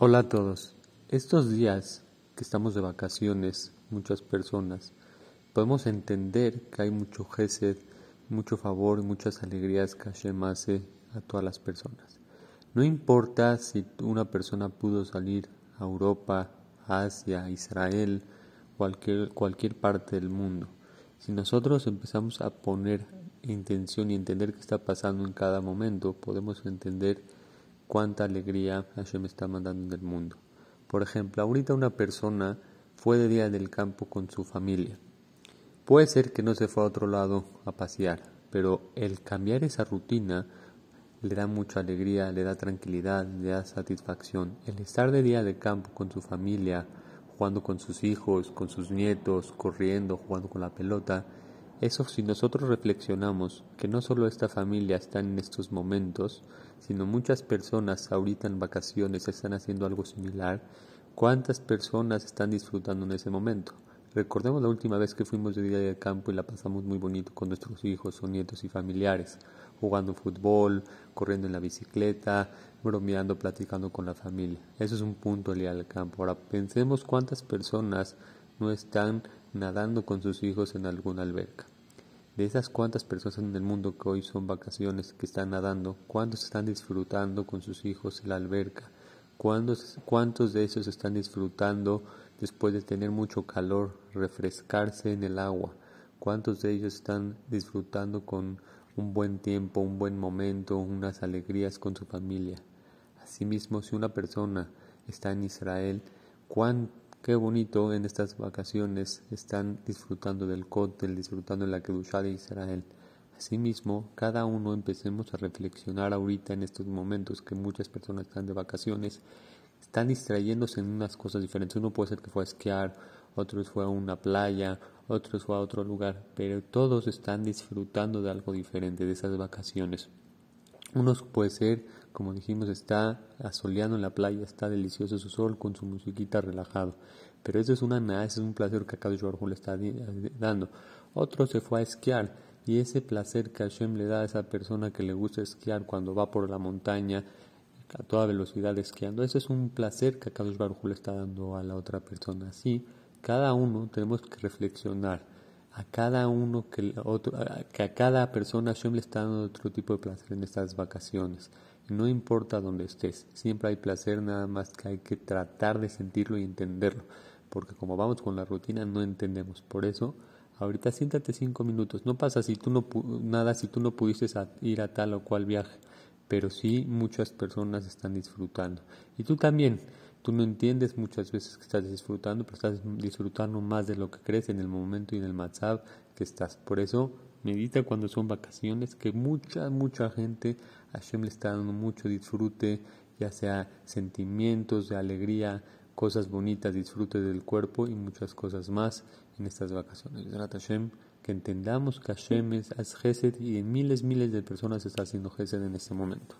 Hola a todos. Estos días que estamos de vacaciones, muchas personas, podemos entender que hay mucho gesed, mucho favor muchas alegrías que Hashem hace a todas las personas. No importa si una persona pudo salir a Europa, Asia, Israel, cualquier, cualquier parte del mundo. Si nosotros empezamos a poner intención y entender qué está pasando en cada momento, podemos entender cuánta alegría Hashem está mandando en el mundo. Por ejemplo, ahorita una persona fue de día del campo con su familia. Puede ser que no se fue a otro lado a pasear, pero el cambiar esa rutina le da mucha alegría, le da tranquilidad, le da satisfacción. El estar de día de campo con su familia, jugando con sus hijos, con sus nietos, corriendo, jugando con la pelota, eso si nosotros reflexionamos que no solo esta familia está en estos momentos, sino muchas personas ahorita en vacaciones están haciendo algo similar, ¿cuántas personas están disfrutando en ese momento? Recordemos la última vez que fuimos de día de campo y la pasamos muy bonito con nuestros hijos o nietos y familiares, jugando fútbol, corriendo en la bicicleta, bromeando, platicando con la familia. Eso es un punto el día del campo. Ahora pensemos cuántas personas no están nadando con sus hijos en alguna alberca. De esas cuantas personas en el mundo que hoy son vacaciones, que están nadando, ¿cuántos están disfrutando con sus hijos en la alberca? ¿Cuántos, ¿Cuántos de esos están disfrutando después de tener mucho calor, refrescarse en el agua? ¿Cuántos de ellos están disfrutando con un buen tiempo, un buen momento, unas alegrías con su familia? Asimismo, si una persona está en Israel, ¿cuánto Qué bonito en estas vacaciones están disfrutando del cóctel, disfrutando de la Kedushá de Israel. Asimismo, cada uno empecemos a reflexionar ahorita en estos momentos que muchas personas están de vacaciones, están distrayéndose en unas cosas diferentes. Uno puede ser que fue a esquiar, otros fue a una playa, otros fue a otro lugar, pero todos están disfrutando de algo diferente de esas vacaciones. Unos puede ser, como dijimos, está asoleando en la playa, está delicioso su sol con su musiquita relajado. Pero eso es una es un placer que Akadosh Baruj le está dando. Otro se fue a esquiar y ese placer que Hashem le da a esa persona que le gusta esquiar cuando va por la montaña a toda velocidad esquiando, ese es un placer que Akadosh Baruj le está dando a la otra persona. Así, cada uno tenemos que reflexionar a cada uno que, otro, que a cada persona Hashem le está dando otro tipo de placer en estas vacaciones. No importa dónde estés, siempre hay placer, nada más que hay que tratar de sentirlo y entenderlo, porque como vamos con la rutina no entendemos. Por eso, ahorita siéntate cinco minutos. No pasa si tú no nada si tú no pudiste ir a tal o cual viaje, pero sí muchas personas están disfrutando. Y tú también. Tú no entiendes muchas veces que estás disfrutando, pero estás disfrutando más de lo que crees en el momento y en el WhatsApp que estás. Por eso, medita cuando son vacaciones, que mucha, mucha gente, Hashem le está dando mucho disfrute, ya sea sentimientos de alegría, cosas bonitas, disfrute del cuerpo y muchas cosas más en estas vacaciones. Hashem, que entendamos que Hashem es Gesed y en miles, miles de personas está haciendo Gesed en este momento.